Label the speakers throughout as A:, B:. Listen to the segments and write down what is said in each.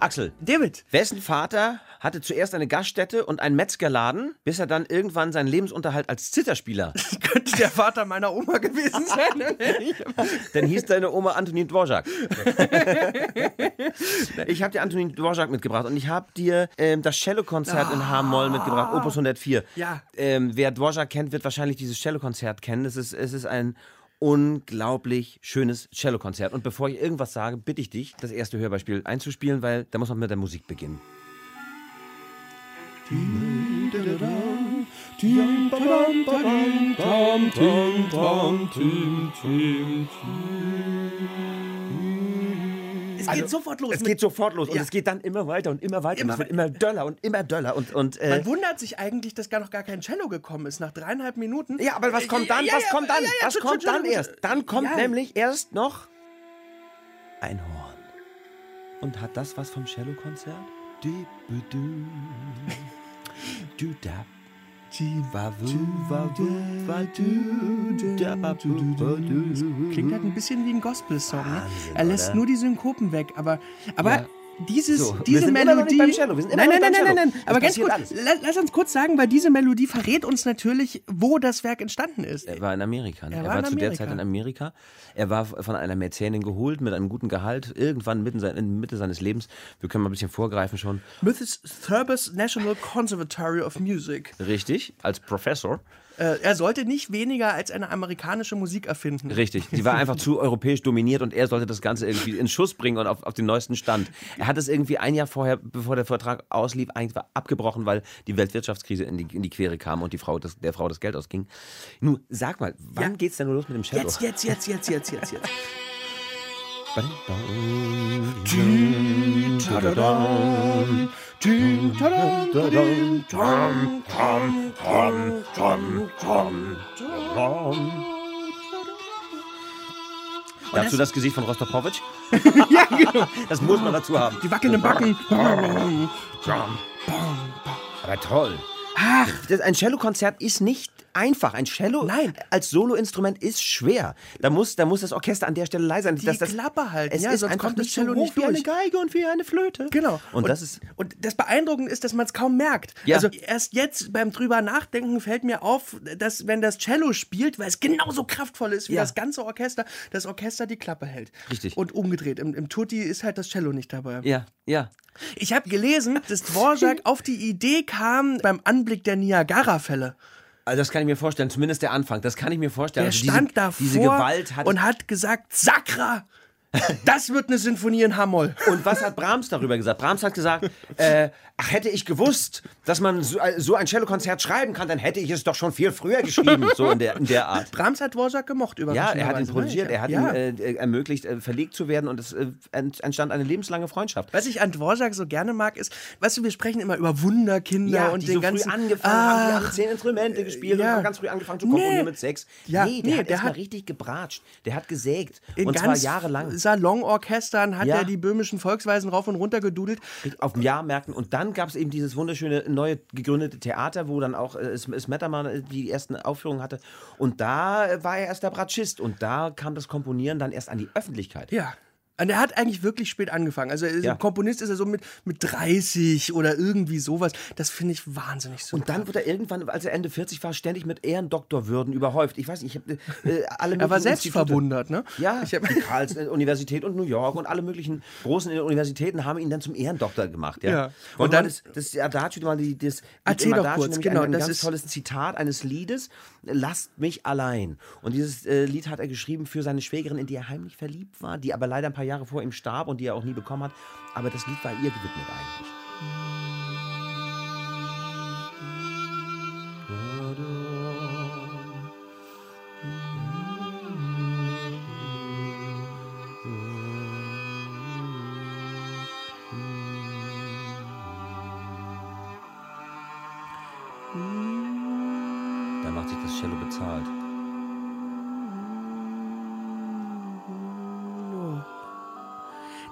A: Axel,
B: David,
A: wessen Vater hatte zuerst eine Gaststätte und einen Metzgerladen, bis er dann irgendwann seinen Lebensunterhalt als Zitterspieler.
B: könnte der Vater meiner Oma gewesen sein.
A: Dann hieß deine Oma Antonin Dvorak. ich habe dir Antonin Dvorak mitgebracht und ich habe dir ähm, das Cellokonzert in H-Moll mitgebracht, Opus 104.
B: Ja.
A: Ähm, wer Dvorak kennt, wird wahrscheinlich dieses Cellokonzert kennen. Es ist, es ist ein unglaublich schönes Cellokonzert. Und bevor ich irgendwas sage, bitte ich dich, das erste Hörbeispiel einzuspielen, weil da muss man mit der Musik beginnen.
B: Es
A: Also,
B: geht sofort los.
A: Es geht sofort los und
B: Ja.
A: es geht dann immer weiter und immer weiter.
B: Immer
A: und es wird immer döller und immer döller. Und, und, äh,
B: Man wundert sich eigentlich, dass gar noch gar kein Cello gekommen ist. Nach dreieinhalb Minuten.
A: ja, aber was kommt dann?
B: Ja,
A: was kommt dann? was kommt dann erst? Dann kommt nämlich erst noch ein Horn. Und hat das was vom Cellokonzert? Du, du, du, da. Wa, wu, wa, wu, wa, du, da, ba, bu, ba, du.
B: Klingt halt ein bisschen wie ein Gospel-Song. Ne? Er lässt nur die Synkopen weg, aber, aber
A: Ja.
B: Dieses,
A: So,
B: diese Melodie. nein, nein, nein, nein, nein. Aber ganz kurz, la, lass uns kurz sagen, weil diese Melodie verrät uns natürlich, wo das Werk entstanden ist.
A: Er war in Amerika. Ne?
B: Er
A: Er,
B: war
A: war, zu der. Zeit in Amerika. Er war von einer Mäzenin geholt mit einem guten Gehalt. Irgendwann mitten in der Mitte seines Lebens. Wir können mal ein bisschen vorgreifen schon.
B: Mythos Thurbus National Conservatory of Music.
A: Richtig, als Professor.
B: Äh, er sollte nicht weniger als eine amerikanische Musik erfinden.
A: Richtig. Sie war einfach zu europäisch dominiert und er sollte das Ganze irgendwie in Schuss bringen und auf, auf den neuesten Stand. Er hat es irgendwie ein Jahr vorher, bevor der Vertrag auslief, eigentlich war abgebrochen, weil die Weltwirtschaftskrise in die, in die Quere kam und die Frau das, der Frau das Geld ausging. Nun, sag mal, wann
B: Ja.
A: geht's denn nur los mit dem Cello?
B: Jetzt, jetzt, jetzt, jetzt, jetzt, jetzt, jetzt.
A: Dazu das Gesicht von Rostropowitsch?
B: ja, genau.
A: Das muss man dazu haben.
B: Die wackelnden Backen.
A: Aber toll. Ach, das, ein Cellokonzert ist nicht einfach. Ein Cello
B: Nein.
A: als Soloinstrument ist schwer. Da muss, da muss das Orchester an der Stelle leise sein.
B: Die
A: dass das,
B: Klappe halten,
A: Es
B: ja,
A: ist
B: sonst
A: einfach
B: kommt das
A: so
B: Cello nicht
A: wie eine
B: durch.
A: Geige und wie eine Flöte.
B: Genau.
A: Und, das ist
B: Und das Beeindruckende ist, dass man es kaum merkt.
A: Ja.
B: Also erst jetzt beim drüber nachdenken fällt mir auf, dass wenn das Cello spielt, weil es genauso kraftvoll ist wie
A: Ja.
B: das ganze Orchester, das Orchester die Klappe hält.
A: Richtig.
B: Und umgedreht. Im, Im Tutti ist halt das Cello nicht dabei.
A: ja, ja.
B: Ich habe gelesen, dass Dvorak auf die Idee kam beim Anblick der Niagara-Fälle.
A: Also das kann ich mir vorstellen. Zumindest der Anfang. Das kann ich mir vorstellen.
B: Der
A: also
B: stand
A: diese,
B: davor
A: Diese Gewalt hat.
B: und hat gesagt, Sakra, das wird eine Sinfonie in H-Moll.
A: Und was hat Brahms darüber gesagt? Brahms hat gesagt, äh, ach, hätte ich gewusst, dass man so, äh, so ein Cellokonzert schreiben kann, dann hätte ich es doch schon viel früher geschrieben, so in der, in der Art.
B: Brahms hat Dvorak gemocht,
A: Ja, er hat ihn
B: überraschenderweise, ne?
A: produziert, er hat
B: Ja.
A: ihm äh, ermöglicht, äh, verlegt zu werden und es äh, ent- entstand eine lebenslange Freundschaft.
B: Was ich an Dvorak so gerne mag, ist, weißt du, wir sprechen immer über Wunderkinder und
A: die
B: den
A: so
B: ganzen.
A: früh angefangen haben, die haben
B: Ach,
A: zehn Instrumente gespielt
B: ja.
A: und haben ganz früh angefangen zu komponieren
B: Nee.
A: mit sechs.
B: Ja,
A: nee, der
B: nee,
A: hat
B: der
A: erst mal
B: hat-
A: richtig gebratscht. Der hat gesägt.
B: in
A: und zwar jahrelang.
B: Salonorchestern hat
A: Ja.
B: er die böhmischen Volksweisen rauf und runter gedudelt.
A: Auf dem Jahrmärkten. Und dann gab es eben dieses wunderschöne neue gegründete Theater, wo dann auch äh, Smettermann äh, die ersten Aufführungen hatte. Und da äh, war er erst der Bratschist. Und da kam das Komponieren dann erst an die Öffentlichkeit.
B: Ja. Und er hat eigentlich wirklich spät angefangen. Also
A: Ja.
B: Komponist ist er so mit, mit 30 oder irgendwie sowas. Das finde ich wahnsinnig super.
A: Und dann wird er irgendwann, als er Ende 40 war, ständig mit Ehrendoktorwürden überhäuft. Ich weiß nicht, ich habe äh, alle
B: er war selbst
A: Institute-
B: verwundert, ne?
A: Ja,
B: Ich hab,
A: die Karls-Universität und New York und alle möglichen großen Universitäten haben ihn dann zum Ehrendoktor gemacht. Ja.
B: Ja.
A: Und,
B: Und
A: dann
B: dann-
A: das, das Adagio, mal die- das
B: Erzähl doch kurz, genau,
A: ein, ein
B: das
A: ganz
B: ist-
A: tolles Zitat eines Liedes, Lasst mich allein. Und dieses äh, Lied hat er geschrieben für seine Schwägerin, in die er heimlich verliebt war, die aber leider ein paar Jahre Jahre vor ihm starb und die er auch nie bekommen hat. Aber das Lied war ihr gewidmet eigentlich. Da macht sich das Cello bezahlt.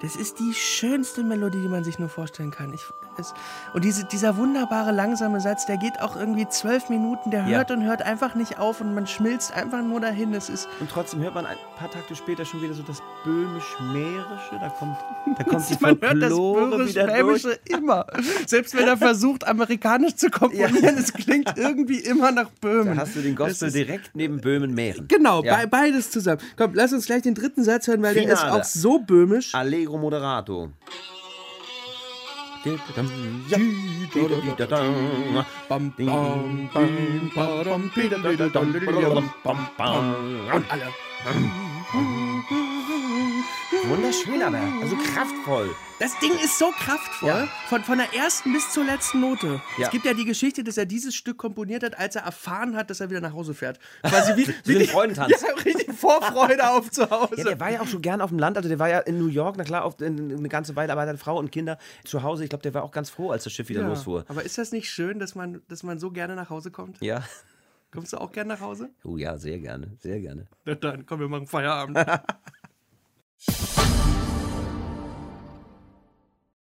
B: Das ist die schönste Melodie, die man sich nur vorstellen kann. Ich, es, und diese, dieser wunderbare langsame Satz, der geht auch irgendwie zwölf Minuten, der
A: Ja.
B: hört und hört einfach nicht auf und man schmilzt einfach nur dahin. Es ist
A: Und trotzdem hört man ein paar Takte später schon wieder so das böhmisch-mährische. Da kommt, da kommt die
B: man hört das. Böhrisch-Schwäbische immer. Selbst wenn er versucht, amerikanisch zu komponieren, es klingt irgendwie immer nach Böhmen.
A: Da hast du den Gospel
B: ist-
A: direkt neben Böhmen-Mähren.
B: Genau,
A: Ja.
B: be beides zusammen. Komm, lass uns gleich den dritten Satz hören, weil der ist
A: Finale.
B: auch so böhmisch.
A: Allegro moderato.
B: Und alle.
A: Wunderschön, aber also kraftvoll.
B: Das Ding ist so kraftvoll,
A: Ja.
B: von, von der ersten bis zur letzten Note.
A: Ja.
B: Es gibt ja die Geschichte, dass er dieses Stück komponiert hat, als er erfahren hat, dass er wieder nach Hause fährt. Quasi wie, wie die-
A: Freudentanz.
B: Ja, richtig Vorfreude auf zu Hause.
A: Ja, der war ja auch schon gern auf dem Land. Also der war ja in New York, na klar, auf, in, eine ganze Weile, aber er hat Frau und Kinder zu Hause. Ich glaube, der war auch ganz froh, als das Schiff wieder
B: Ja.
A: losfuhr.
B: Aber ist das nicht schön, dass man, dass man so gerne nach Hause kommt?
A: Ja.
B: Kommst du auch gerne nach Hause?
A: Oh ja, sehr gerne, sehr gerne.
B: Na dann, komm, wir machen Feierabend.